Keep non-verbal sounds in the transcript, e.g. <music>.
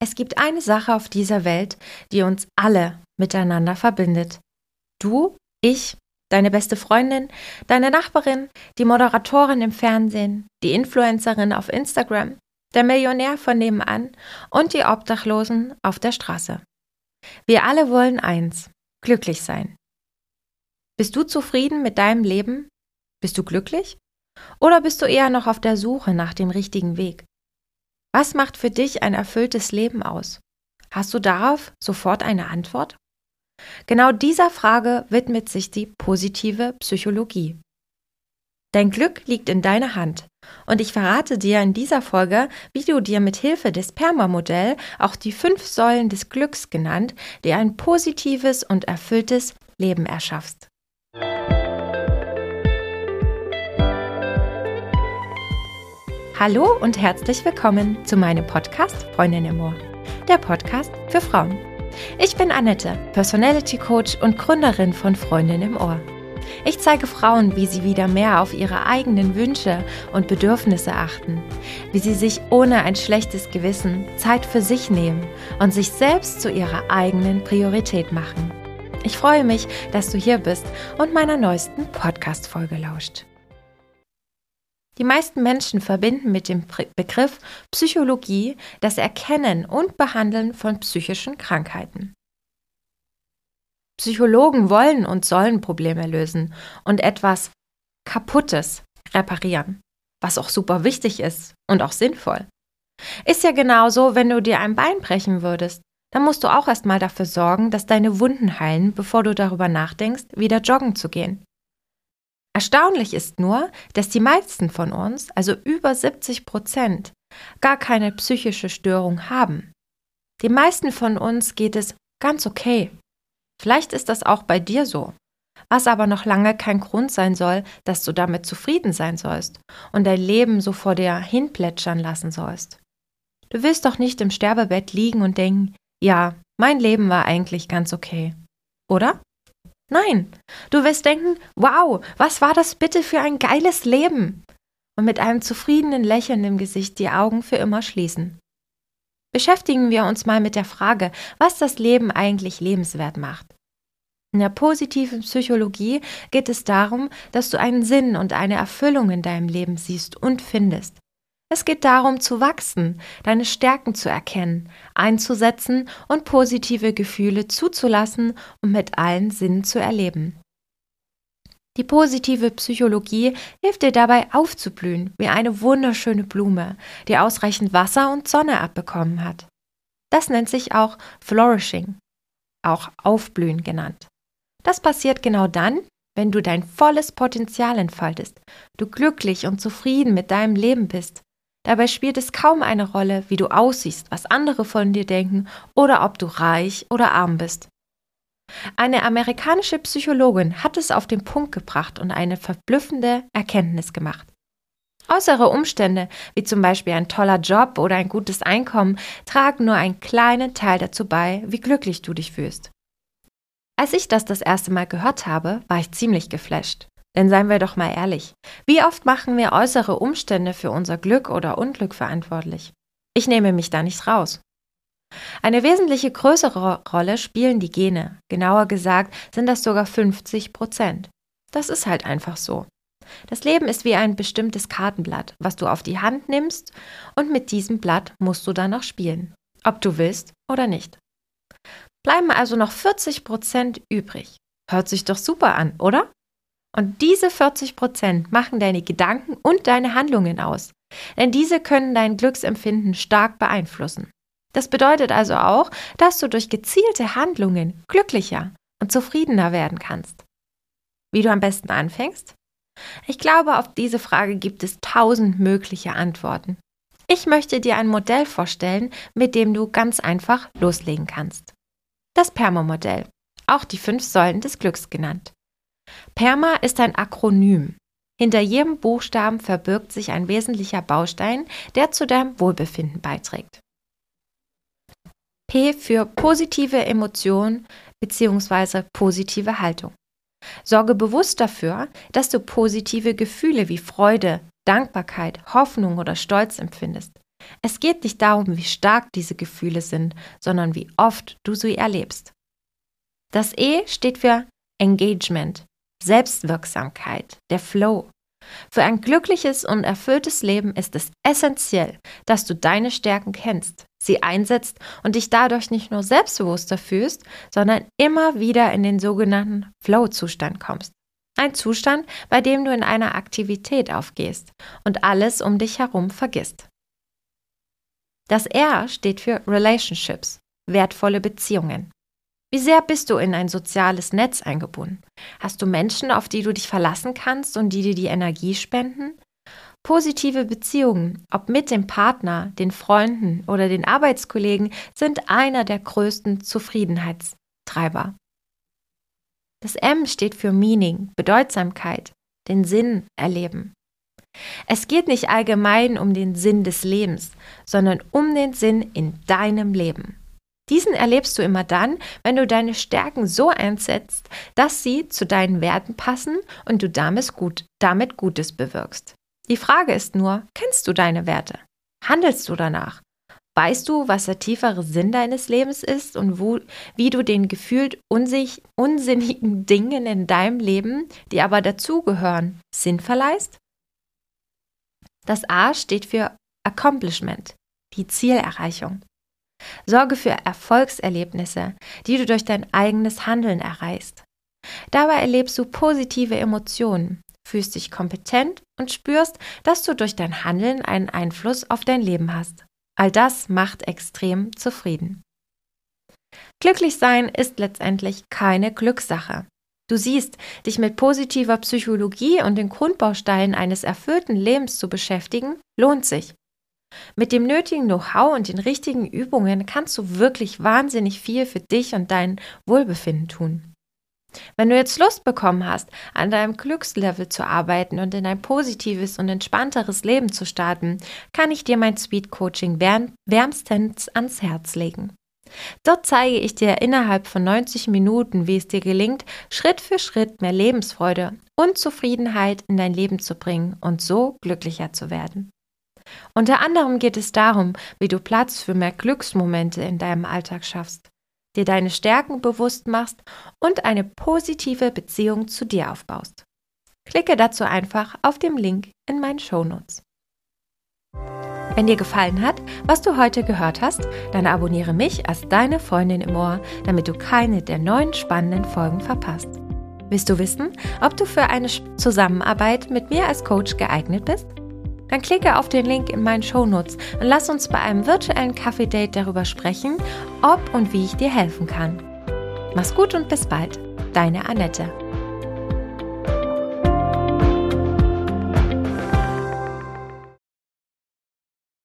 Es gibt eine Sache auf dieser Welt, die uns alle miteinander verbindet. Du, ich, deine beste Freundin, deine Nachbarin, die Moderatorin im Fernsehen, die Influencerin auf Instagram, der Millionär von nebenan und die Obdachlosen auf der Straße. Wir alle wollen eins, glücklich sein. Bist du zufrieden mit deinem Leben? Bist du glücklich? Oder bist du eher noch auf der Suche nach dem richtigen Weg? Was macht für dich ein erfülltes Leben aus? Hast du darauf sofort eine Antwort? Genau dieser Frage widmet sich die positive Psychologie. Dein Glück liegt in deiner Hand und ich verrate dir in dieser Folge, wie du dir mit Hilfe des Perma-Modell auch die fünf Säulen des Glücks genannt, dir ein positives und erfülltes Leben erschaffst. Hallo und herzlich willkommen zu meinem Podcast Freundin im Ohr, der Podcast für Frauen. Ich bin Annette, Personality Coach und Gründerin von Freundin im Ohr. Ich zeige Frauen, wie sie wieder mehr auf ihre eigenen Wünsche und Bedürfnisse achten, wie sie sich ohne ein schlechtes Gewissen Zeit für sich nehmen und sich selbst zu ihrer eigenen Priorität machen. Ich freue mich, dass du hier bist und meiner neuesten Podcast-Folge lauscht. Die meisten Menschen verbinden mit dem Begriff Psychologie das Erkennen und Behandeln von psychischen Krankheiten. Psychologen wollen und sollen Probleme lösen und etwas Kaputtes reparieren, was auch super wichtig ist und auch sinnvoll. Ist ja genauso, wenn du dir ein Bein brechen würdest, dann musst du auch erstmal dafür sorgen, dass deine Wunden heilen, bevor du darüber nachdenkst, wieder joggen zu gehen. Erstaunlich ist nur, dass die meisten von uns, also über 70 Prozent, gar keine psychische Störung haben. Den meisten von uns geht es ganz okay. Vielleicht ist das auch bei dir so, was aber noch lange kein Grund sein soll, dass du damit zufrieden sein sollst und dein Leben so vor dir hinplätschern lassen sollst. Du willst doch nicht im Sterbebett liegen und denken, ja, mein Leben war eigentlich ganz okay. Oder? Nein, du wirst denken, wow, was war das bitte für ein geiles Leben? Und mit einem zufriedenen Lächeln im Gesicht die Augen für immer schließen. Beschäftigen wir uns mal mit der Frage, was das Leben eigentlich lebenswert macht. In der positiven Psychologie geht es darum, dass du einen Sinn und eine Erfüllung in deinem Leben siehst und findest. Es geht darum zu wachsen, deine Stärken zu erkennen, einzusetzen und positive Gefühle zuzulassen und mit allen Sinnen zu erleben. Die positive Psychologie hilft dir dabei aufzublühen wie eine wunderschöne Blume, die ausreichend Wasser und Sonne abbekommen hat. Das nennt sich auch Flourishing, auch Aufblühen genannt. Das passiert genau dann, wenn du dein volles Potenzial entfaltest, du glücklich und zufrieden mit deinem Leben bist Dabei spielt es kaum eine Rolle, wie du aussiehst, was andere von dir denken oder ob du reich oder arm bist. Eine amerikanische Psychologin hat es auf den Punkt gebracht und eine verblüffende Erkenntnis gemacht. Äußere Umstände, wie zum Beispiel ein toller Job oder ein gutes Einkommen, tragen nur einen kleinen Teil dazu bei, wie glücklich du dich fühlst. Als ich das das erste Mal gehört habe, war ich ziemlich geflasht. Denn seien wir doch mal ehrlich, wie oft machen wir äußere Umstände für unser Glück oder Unglück verantwortlich? Ich nehme mich da nicht raus. Eine wesentliche größere Rolle spielen die Gene. Genauer gesagt sind das sogar 50 Prozent. Das ist halt einfach so. Das Leben ist wie ein bestimmtes Kartenblatt, was du auf die Hand nimmst und mit diesem Blatt musst du dann auch spielen, ob du willst oder nicht. Bleiben also noch 40 Prozent übrig. Hört sich doch super an, oder? Und diese 40 Prozent machen deine Gedanken und deine Handlungen aus. Denn diese können dein Glücksempfinden stark beeinflussen. Das bedeutet also auch, dass du durch gezielte Handlungen glücklicher und zufriedener werden kannst. Wie du am besten anfängst? Ich glaube, auf diese Frage gibt es tausend mögliche Antworten. Ich möchte dir ein Modell vorstellen, mit dem du ganz einfach loslegen kannst. Das Perma-Modell, auch die fünf Säulen des Glücks genannt. PERMA ist ein Akronym. Hinter jedem Buchstaben verbirgt sich ein wesentlicher Baustein, der zu deinem Wohlbefinden beiträgt. P für positive Emotion bzw. positive Haltung. Sorge bewusst dafür, dass du positive Gefühle wie Freude, Dankbarkeit, Hoffnung oder Stolz empfindest. Es geht nicht darum, wie stark diese Gefühle sind, sondern wie oft du sie erlebst. Das E steht für Engagement, Selbstwirksamkeit, der Flow. Für ein glückliches und erfülltes Leben ist es essentiell, dass du deine Stärken kennst, sie einsetzt und dich dadurch nicht nur selbstbewusster fühlst, sondern immer wieder in den sogenannten Flow-Zustand kommst. Ein Zustand, bei dem du in einer Aktivität aufgehst und alles um dich herum vergisst. Das R steht für Relationships, wertvolle Beziehungen. Wie sehr bist du in ein soziales Netz eingebunden? Hast du Menschen, auf die du dich verlassen kannst und die dir die Energie spenden? Positive Beziehungen, ob mit dem Partner, den Freunden oder den Arbeitskollegen, sind einer der größten Zufriedenheitstreiber. Das M steht für Meaning, Bedeutsamkeit, den Sinn erleben. Es geht nicht allgemein um den Sinn des Lebens, sondern um den Sinn in deinem Leben. Diesen erlebst du immer dann, wenn du deine Stärken so einsetzt, dass sie zu deinen Werten passen und du damit, gut, damit Gutes bewirkst. Die Frage ist nur, kennst du deine Werte? Handelst du danach? Weißt du, was der tiefere Sinn deines Lebens ist und wo, wie du den gefühlt unsich, unsinnigen <laughs> Dingen in deinem Leben, die aber dazugehören, Sinn verleihst? Das A steht für Accomplishment, die Zielerreichung. Sorge für Erfolgserlebnisse, die du durch dein eigenes Handeln erreichst. Dabei erlebst du positive Emotionen, fühlst dich kompetent und spürst, dass du durch dein Handeln einen Einfluss auf dein Leben hast. All das macht extrem zufrieden. Glücklich sein ist letztendlich keine Glückssache. Du siehst, dich mit positiver Psychologie und den Grundbausteinen eines erfüllten Lebens zu beschäftigen, lohnt sich. Mit dem nötigen Know-how und den richtigen Übungen kannst du wirklich wahnsinnig viel für dich und dein Wohlbefinden tun. Wenn du jetzt Lust bekommen hast, an deinem Glückslevel zu arbeiten und in ein positives und entspannteres Leben zu starten, kann ich dir mein Sweet Coaching wärmstens ans Herz legen. Dort zeige ich dir innerhalb von 90 Minuten, wie es dir gelingt, Schritt für Schritt mehr Lebensfreude und Zufriedenheit in dein Leben zu bringen und so glücklicher zu werden. Unter anderem geht es darum, wie du Platz für mehr Glücksmomente in deinem Alltag schaffst dir deine Stärken bewusst machst und eine positive Beziehung zu dir aufbaust. Klicke dazu einfach auf den Link in meinen Shownotes. Wenn dir gefallen hat, was du heute gehört hast, dann abonniere mich als deine Freundin im Ohr, damit du keine der neuen spannenden Folgen verpasst. Willst du wissen, ob du für eine Zusammenarbeit mit mir als Coach geeignet bist? Dann klicke auf den Link in meinen Shownotes und lass uns bei einem virtuellen Kaffee-Date darüber sprechen, ob und wie ich dir helfen kann. Mach's gut und bis bald. Deine Annette.